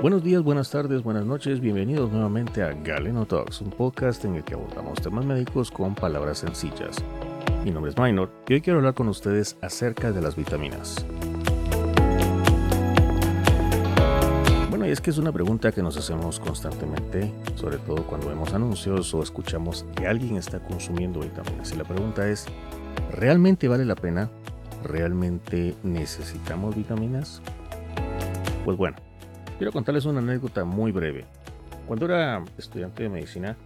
Buenos días, buenas tardes, buenas noches, bienvenidos nuevamente a Galeno Talks, un podcast en el que abordamos temas médicos con palabras sencillas. Mi nombre es Minor y hoy quiero hablar con ustedes acerca de las vitaminas. Bueno, y es que es una pregunta que nos hacemos constantemente, sobre todo cuando vemos anuncios o escuchamos que alguien está consumiendo vitaminas. Y la pregunta es, ¿realmente vale la pena? ¿Realmente necesitamos vitaminas? Pues bueno, quiero contarles una anécdota muy breve. Cuando era estudiante de medicina,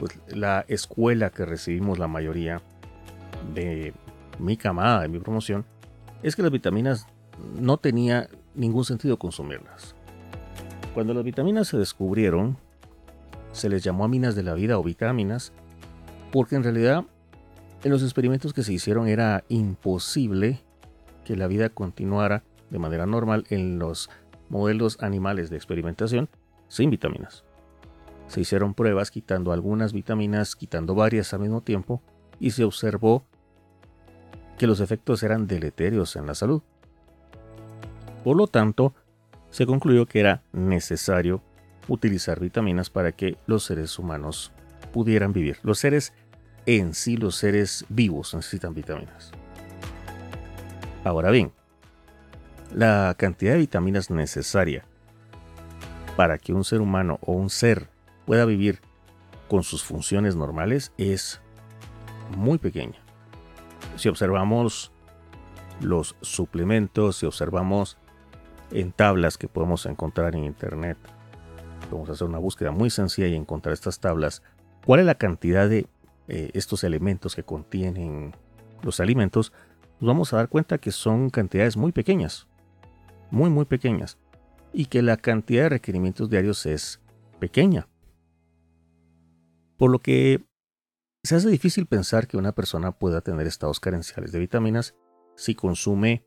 pues la escuela que recibimos la mayoría de mi camada, de mi promoción, es que las vitaminas no tenía ningún sentido consumirlas. Cuando las vitaminas se descubrieron, se les llamó aminas de la vida o vitaminas, porque en realidad en los experimentos que se hicieron era imposible que la vida continuara de manera normal en los modelos animales de experimentación sin vitaminas. Se hicieron pruebas quitando algunas vitaminas, quitando varias al mismo tiempo, y se observó que los efectos eran deleterios en la salud. Por lo tanto, se concluyó que era necesario utilizar vitaminas para que los seres humanos pudieran vivir. Los seres en sí, los seres vivos necesitan vitaminas. Ahora bien, la cantidad de vitaminas necesaria para que un ser humano o un ser pueda vivir con sus funciones normales es muy pequeña. Si observamos los suplementos, si observamos en tablas que podemos encontrar en internet. Vamos a hacer una búsqueda muy sencilla y encontrar estas tablas. ¿Cuál es la cantidad de eh, estos elementos que contienen los alimentos? Nos vamos a dar cuenta que son cantidades muy pequeñas. Muy, muy pequeñas. Y que la cantidad de requerimientos diarios es pequeña. Por lo que se hace difícil pensar que una persona pueda tener estados carenciales de vitaminas si consume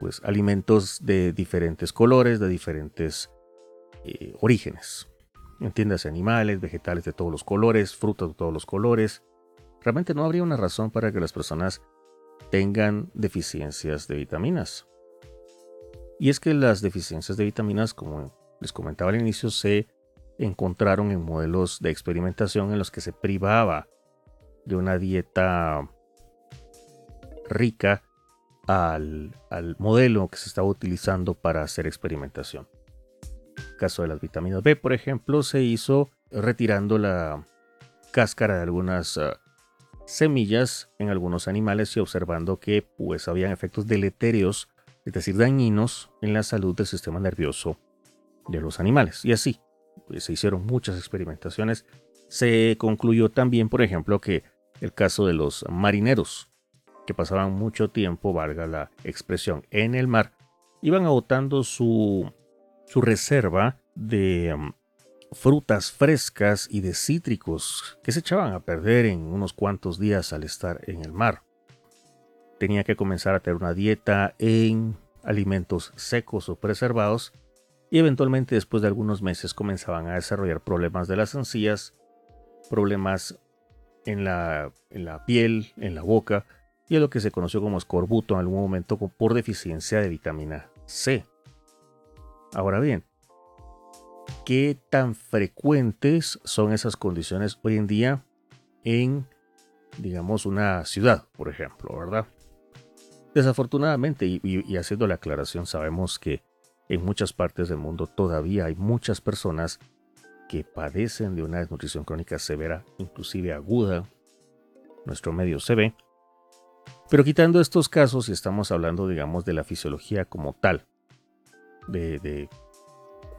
pues, alimentos de diferentes colores, de diferentes eh, orígenes. Entiendas animales, vegetales de todos los colores, frutas de todos los colores. Realmente no habría una razón para que las personas tengan deficiencias de vitaminas. Y es que las deficiencias de vitaminas, como les comentaba al inicio, se encontraron en modelos de experimentación en los que se privaba de una dieta rica al, modelo que se estaba utilizando para hacer experimentación. El caso de las vitaminas B, por ejemplo, se hizo retirando la cáscara de algunas ah, semillas en algunos animales y observando que pues habían efectos deleterios, es decir, dañinos en la salud del sistema nervioso de los animales. Y así, pues, se hicieron muchas experimentaciones. Se concluyó también, por ejemplo, que el caso de los marineros que pasaban mucho tiempo, valga la expresión, en el mar, iban agotando su, su reserva de um, frutas frescas y de cítricos que se echaban a perder en unos cuantos días al estar en el mar. Tenía que comenzar a tener una dieta en alimentos secos o preservados y eventualmente después de algunos meses comenzaban a desarrollar problemas de las encías, problemas en la, en la piel, en la boca, y es lo que se conoció como escorbuto en algún momento por deficiencia de vitamina C. Ahora bien, ¿qué tan frecuentes son esas condiciones hoy en día en, digamos, una ciudad, por ejemplo, verdad? Desafortunadamente, y, haciendo la aclaración, sabemos que en muchas partes del mundo todavía hay muchas personas que padecen de una desnutrición crónica severa, inclusive aguda. Nuestro medio se ve pero quitando estos casos, y estamos hablando, digamos, de la fisiología como tal, de,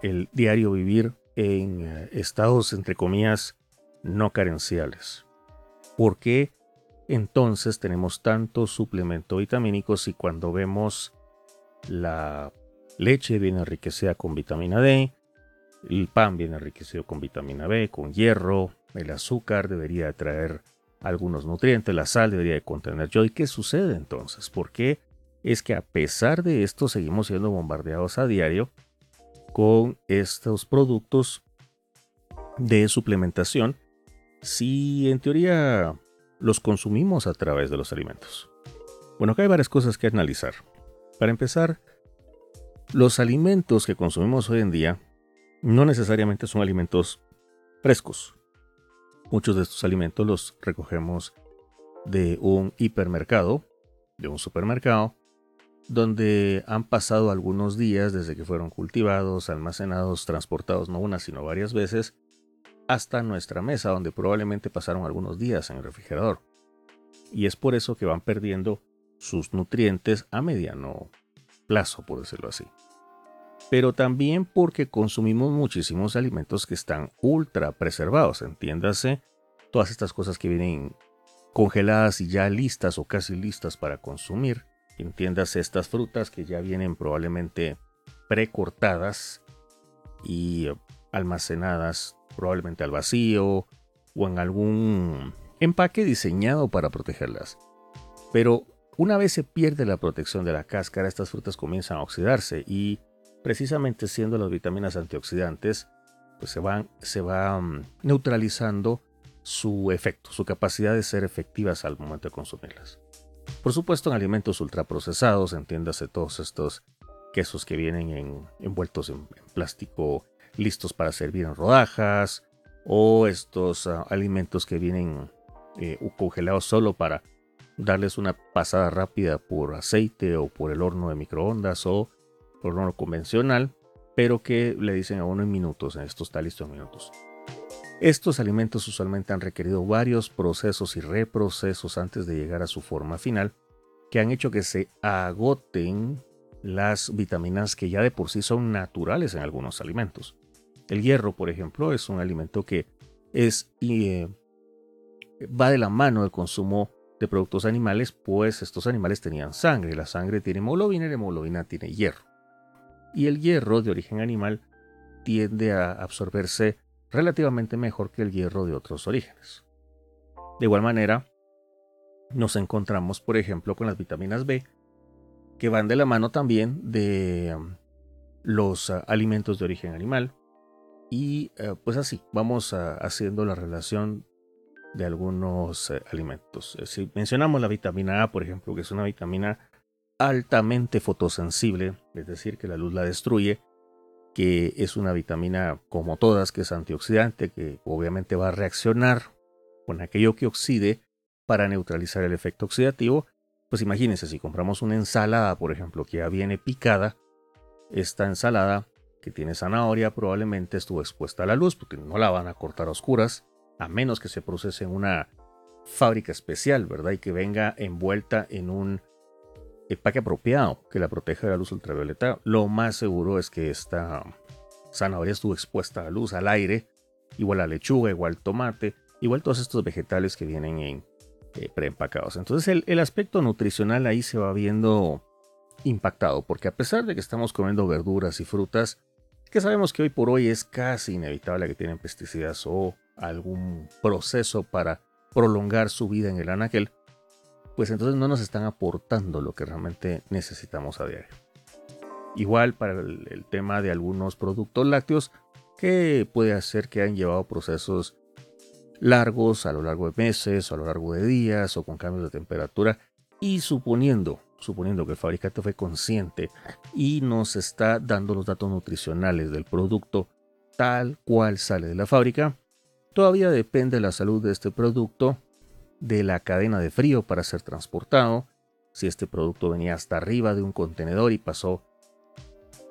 el diario vivir en eh, estados, entre comillas, no carenciales. ¿Por qué entonces tenemos tanto suplemento vitamínico si cuando vemos la leche viene enriquecida con vitamina D, el pan viene enriquecido con vitamina B, con hierro, el azúcar debería traer algunos nutrientes, la sal debería de contener yodo. ¿Y qué sucede entonces? ¿Por qué es que a pesar de esto seguimos siendo bombardeados a diario con estos productos de suplementación si en teoría los consumimos a través de los alimentos? Bueno, acá hay varias cosas que analizar. Para empezar, Los alimentos que consumimos hoy en día no necesariamente son alimentos frescos. Muchos de estos alimentos los recogemos de un hipermercado, de un supermercado, donde han pasado algunos días desde que fueron cultivados, almacenados, transportados no una sino varias veces, hasta nuestra mesa, donde probablemente pasaron algunos días en el refrigerador. Y es por eso que van perdiendo sus nutrientes a mediano plazo, por decirlo así. Pero también porque consumimos muchísimos alimentos que están ultra preservados, entiéndase, todas estas cosas que vienen congeladas y ya listas o casi listas para consumir, entiéndase estas frutas que ya vienen probablemente precortadas y almacenadas probablemente al vacío o en algún empaque diseñado para protegerlas. Pero una vez se pierde la protección de la cáscara, estas frutas comienzan a oxidarse y precisamente siendo las vitaminas antioxidantes, pues se van, se va mm, neutralizando su efecto, su capacidad de ser efectivas al momento de consumirlas. Por supuesto, en alimentos ultraprocesados, entiéndase todos estos quesos que vienen envueltos en, plástico, listos para servir en rodajas, o estos ah, alimentos que vienen eh, congelados solo para darles una pasada rápida por aceite o por el horno de microondas o por horno convencional, pero que le dicen a uno en minutos, esto está listo en minutos. Estos alimentos usualmente han requerido varios procesos y reprocesos antes de llegar a su forma final, que han hecho que se agoten las vitaminas que ya de por sí son naturales en algunos alimentos. El hierro, por ejemplo, es un alimento que es eh, va de la mano del consumo de productos animales, pues estos animales tenían sangre. La sangre tiene hemoglobina y la hemoglobina tiene hierro. Y el hierro de origen animal tiende a absorberse relativamente mejor que el hierro de otros orígenes. De igual manera, nos encontramos, por ejemplo, con las vitaminas B, que van de la mano también de um, los uh, alimentos de origen animal. Y uh, pues así, vamos uh, haciendo la relación de algunos alimentos. Eh, si mencionamos la vitamina A, por ejemplo, que es una vitamina altamente fotosensible, es decir, que la luz la destruye, que es una vitamina como todas, que es antioxidante, que obviamente va a reaccionar con aquello que oxide para neutralizar el efecto oxidativo. Pues imagínense, si compramos una ensalada, por ejemplo, que ya viene picada, esta ensalada que tiene zanahoria probablemente estuvo expuesta a la luz porque no la van a cortar a oscuras, a menos que se procese en una fábrica especial, ¿verdad? Y que venga envuelta en un empaque apropiado que la proteja de la luz ultravioleta, lo más seguro es que esta zanahoria estuvo expuesta a la luz, al aire, igual la lechuga, igual tomate, igual todos estos vegetales que vienen en eh, preempacados. Entonces el aspecto nutricional ahí se va viendo impactado, porque a pesar de que estamos comiendo verduras y frutas, que sabemos que hoy por hoy es casi inevitable que tienen pesticidas o algún proceso para prolongar su vida en el anaquel, pues entonces no nos están aportando lo que realmente necesitamos a diario. Igual para el, tema de algunos productos lácteos que puede hacer que hayan llevado procesos largos a lo largo de meses o a lo largo de días o con cambios de temperatura y suponiendo suponiendo que el fabricante fue consciente y nos está dando los datos nutricionales del producto tal cual sale de la fábrica, todavía depende la salud de este producto de la cadena de frío para ser transportado, si este producto venía hasta arriba de un contenedor y pasó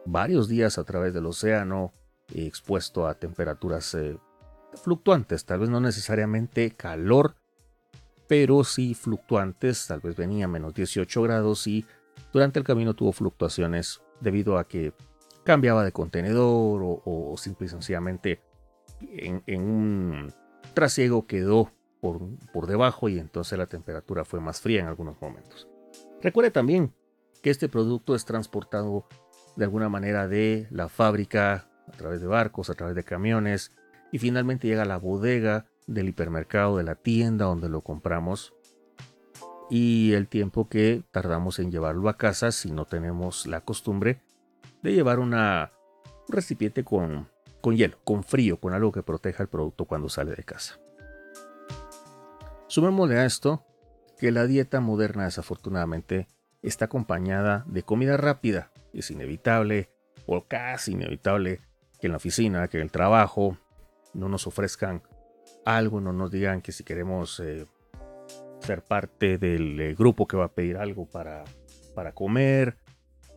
varios días a través del océano expuesto a temperaturas eh, fluctuantes, tal vez no necesariamente calor, pero sí fluctuantes, tal vez venía menos 18 grados y durante el camino tuvo fluctuaciones debido a que cambiaba de contenedor o, simple y sencillamente en, un trasiego quedó por, debajo y entonces la temperatura fue más fría en algunos momentos. Recuerde también que este producto es transportado de alguna manera de la fábrica a través de barcos, a través de camiones y finalmente llega a la bodega del hipermercado, de la tienda donde lo compramos y el tiempo que tardamos en llevarlo a casa si no tenemos la costumbre de llevar una, un recipiente con, con hielo, con frío, con algo que proteja el producto cuando sale de casa. Sumémosle a esto que la dieta moderna desafortunadamente está acompañada de comida rápida, es inevitable o casi inevitable que en la oficina, que en el trabajo, no nos ofrezcan algo, no nos digan que si queremos eh, ser parte del eh, grupo que va a pedir algo para, para comer.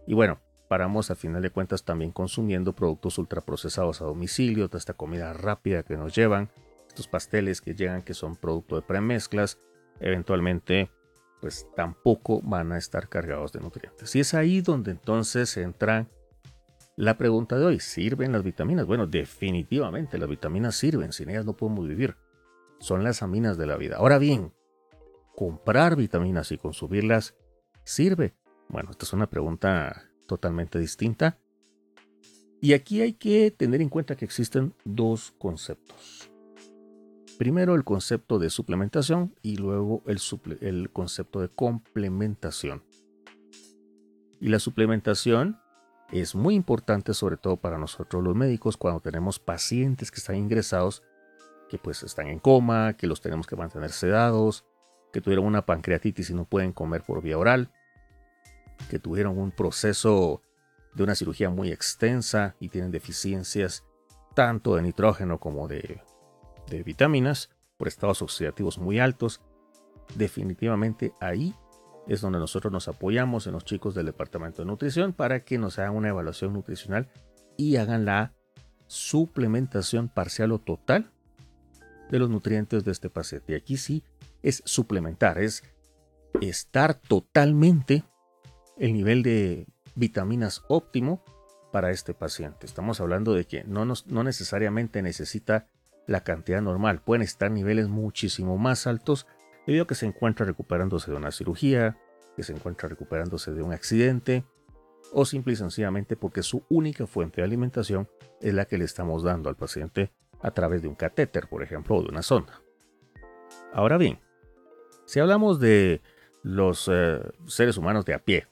Y bueno, paramos a final de cuentas también consumiendo productos ultraprocesados a domicilio, toda esta comida rápida que nos llevan, estos pasteles que llegan que son producto de premezclas, eventualmente pues tampoco van a estar cargados de nutrientes. Y es ahí donde entonces entra la pregunta de hoy, ¿sirven las vitaminas? Bueno, definitivamente las vitaminas sirven, sin ellas no podemos vivir. Son las aminas de la vida. Ahora bien, ¿comprar vitaminas y consumirlas sirve? Bueno, esta es una pregunta totalmente distinta. Y aquí hay que tener en cuenta que existen dos conceptos. Primero el concepto de suplementación y luego el, el concepto de complementación. Y la suplementación es muy importante sobre todo para nosotros los médicos cuando tenemos pacientes que están ingresados, que pues están en coma, que los tenemos que mantener sedados, que tuvieron una pancreatitis y no pueden comer por vía oral, que tuvieron un proceso de una cirugía muy extensa y tienen deficiencias tanto de nitrógeno como de, de vitaminas por estados oxidativos muy altos, definitivamente ahí es donde nosotros nos apoyamos en los chicos del departamento de nutrición para que nos hagan una evaluación nutricional y hagan la suplementación parcial o total de los nutrientes de este paciente. Y aquí sí es suplementar, es estar totalmente el nivel de vitaminas óptimo para este paciente. Estamos hablando de que no, no necesariamente necesita la cantidad normal, pueden estar niveles muchísimo más altos debido a que se encuentra recuperándose de una cirugía, que se encuentra recuperándose de un accidente, o simple y sencillamente porque su única fuente de alimentación es la que le estamos dando al paciente a través de un catéter, por ejemplo, o de una sonda. Ahora bien, si hablamos de los eh, seres humanos de a pie,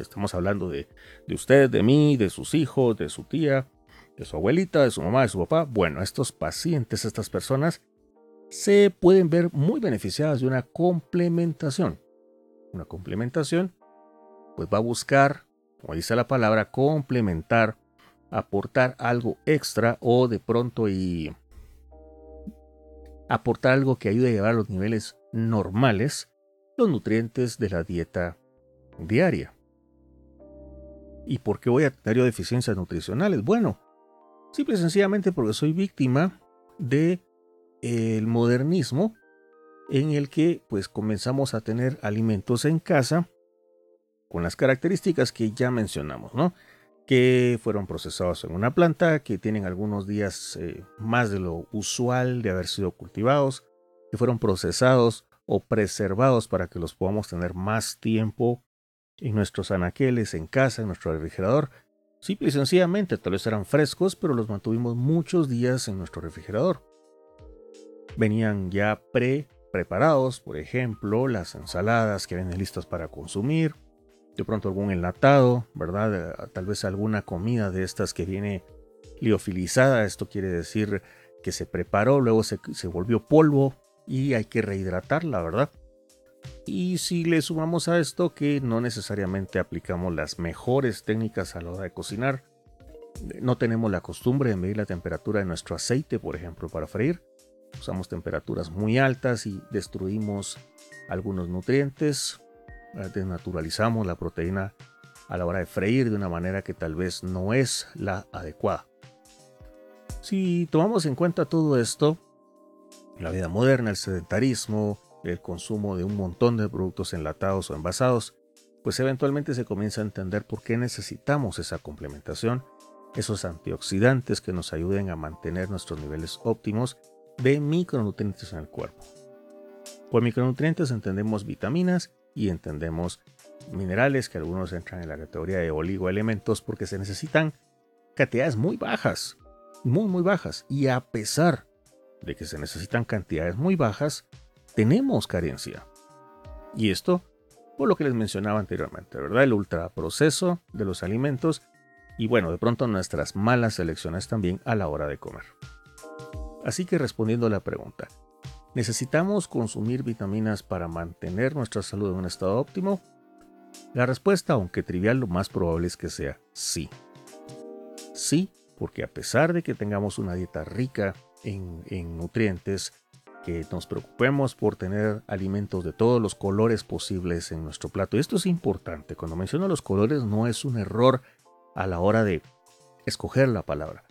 Estamos hablando de, de usted, de mí, de sus hijos, de su tía, de su abuelita, de su mamá, de su papá. Bueno, estos pacientes, estas personas, se pueden ver muy beneficiadas de una complementación. Una complementación, pues va a buscar, como dice la palabra, complementar, aportar algo extra o de pronto y aportar algo que ayude a llevar a los niveles normales los nutrientes de la dieta diaria. ¿Y por qué voy a tener deficiencias nutricionales? Bueno, simple y sencillamente porque soy víctima de el modernismo en el que pues comenzamos a tener alimentos en casa con las características que ya mencionamos, ¿no? Que fueron procesados en una planta, que tienen algunos días eh, más de lo usual de haber sido cultivados, que fueron procesados o preservados para que los podamos tener más tiempo en nuestros anaqueles, en casa, en nuestro refrigerador. Simple y sencillamente, tal vez eran frescos, pero los mantuvimos muchos días en nuestro refrigerador. Venían ya pre-preparados, por ejemplo, las ensaladas que vienen listas para consumir, de pronto algún enlatado, ¿verdad? Eh, tal vez alguna comida de estas que viene liofilizada, esto quiere decir que se preparó, luego se, se volvió polvo y hay que rehidratarla, ¿verdad? Y si le sumamos a esto que no necesariamente aplicamos las mejores técnicas a la hora de cocinar, no tenemos la costumbre de medir la temperatura de nuestro aceite, por ejemplo, para freír. Usamos temperaturas muy altas y destruimos algunos nutrientes, eh, desnaturalizamos la proteína a la hora de freír de una manera que tal vez no es la adecuada. Si tomamos en cuenta todo esto, la vida moderna, el sedentarismo, el consumo de un montón de productos enlatados o envasados, pues eventualmente se comienza a entender por qué necesitamos esa complementación, esos antioxidantes que nos ayuden a mantener nuestros niveles óptimos de micronutrientes en el cuerpo. Por micronutrientes entendemos vitaminas y entendemos minerales que algunos entran en la categoría de oligoelementos porque se necesitan cantidades muy bajas, muy muy bajas y a pesar de que se necesitan cantidades muy bajas, tenemos carencia. Y esto por lo que les mencionaba anteriormente, ¿verdad? El ultraproceso de los alimentos y bueno, de pronto nuestras malas elecciones también a la hora de comer. Así que respondiendo a la pregunta, ¿necesitamos consumir vitaminas para mantener nuestra salud en un estado óptimo? La respuesta, aunque trivial, lo más probable es que sea sí. Sí, porque a pesar de que tengamos una dieta rica en, en nutrientes, que nos preocupemos por tener alimentos de todos los colores posibles en nuestro plato. Y esto es importante. Cuando menciono los colores no es un error a la hora de escoger la palabra.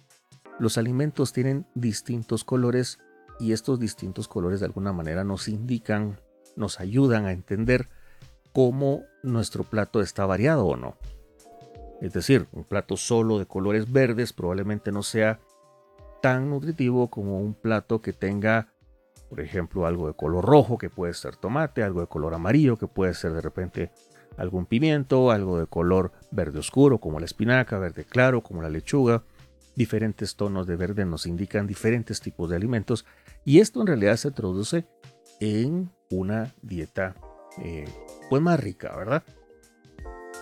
Los alimentos tienen distintos colores y estos distintos colores de alguna manera nos indican, nos ayudan a entender cómo nuestro plato está variado o no. Es decir, un plato solo de colores verdes probablemente no sea tan nutritivo como un plato que tenga, por ejemplo, algo de color rojo, que puede ser tomate, algo de color amarillo, que puede ser de repente algún pimiento, algo de color verde oscuro, como la espinaca, verde claro, como la lechuga. Diferentes tonos de verde nos indican diferentes tipos de alimentos y esto en realidad se traduce en una dieta eh, pues más rica, ¿verdad?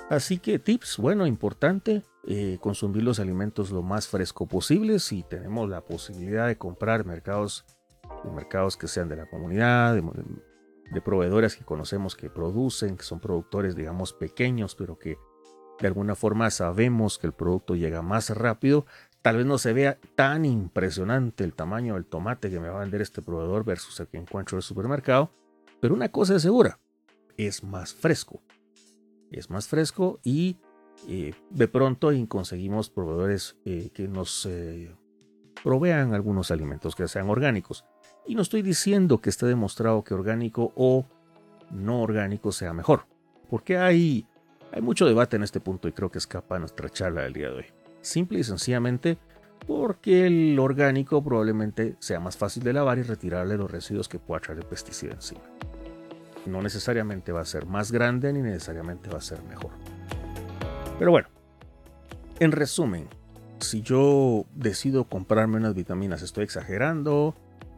Así que tips, bueno, importante, eh, consumir los alimentos lo más fresco posible si tenemos la posibilidad de comprar mercados, mercados que sean de la comunidad, de, proveedores que conocemos que producen, que son productores, digamos, pequeños, pero que de alguna forma sabemos que el producto llega más rápido. Tal vez no se vea tan impresionante el tamaño del tomate que me va a vender este proveedor versus el que encuentro en el supermercado, pero una cosa es segura, es más fresco. Es más fresco y eh, de pronto conseguimos proveedores eh, que nos eh, provean algunos alimentos que sean orgánicos. Y no estoy diciendo que esté demostrado que orgánico o no orgánico sea mejor, porque hay, hay mucho debate en este punto y creo que escapa nuestra charla del día de hoy. Simple y sencillamente porque el orgánico probablemente sea más fácil de lavar y retirarle los residuos que pueda traer el pesticida encima no necesariamente va a ser más grande ni necesariamente va a ser mejor. Pero bueno, en resumen, si yo decido comprarme unas vitaminas, ¿estoy exagerando?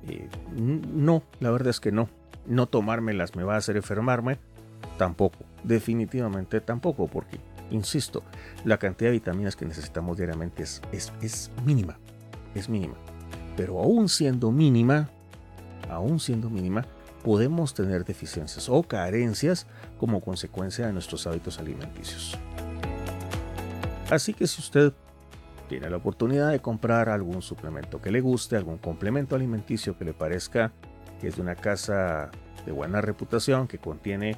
Eh, no, la verdad es que no. No tomármelas me va a hacer enfermarme. Tampoco, definitivamente tampoco, porque, insisto, la cantidad de vitaminas que necesitamos diariamente es, es, es mínima. Es mínima. Pero aún siendo mínima, aún siendo mínima, podemos tener deficiencias o carencias como consecuencia de nuestros hábitos alimenticios. Así que si usted tiene la oportunidad de comprar algún suplemento que le guste, algún complemento alimenticio que le parezca que es de una casa de buena reputación, que contiene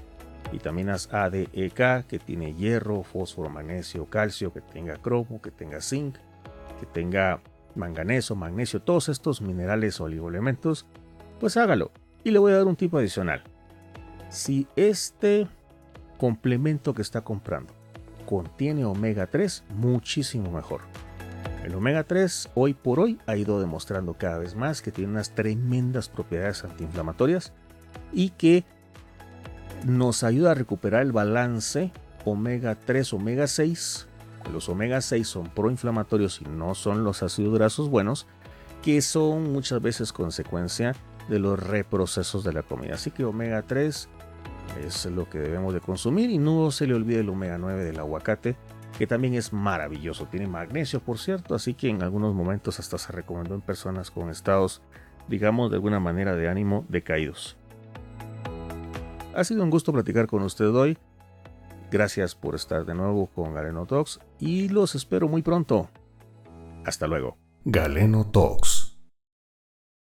vitaminas A, D, E, K, que tiene hierro, fósforo, magnesio, calcio, que tenga cromo, que tenga zinc, que tenga manganeso, magnesio, todos estos minerales o oligoelementos, pues hágalo. Y le voy a dar un tipo adicional. Si este complemento que está comprando contiene omega 3, muchísimo mejor. El omega 3 hoy por hoy ha ido demostrando cada vez más que tiene unas tremendas propiedades antiinflamatorias y que nos ayuda a recuperar el balance omega 3, omega 6. Los omega 6 son proinflamatorios y no son los ácidos grasos buenos, que son muchas veces consecuencia de los reprocesos de la comida. Así que omega 3 es lo que debemos de consumir y no se le olvide el omega 9 del aguacate, que también es maravilloso. Tiene magnesio, por cierto, así que en algunos momentos hasta se recomendó en personas con estados, digamos, de alguna manera de ánimo decaídos. Ha sido un gusto platicar con usted hoy. Gracias por estar de nuevo con Galeno Talks y los espero muy pronto. Hasta luego. Galeno Talks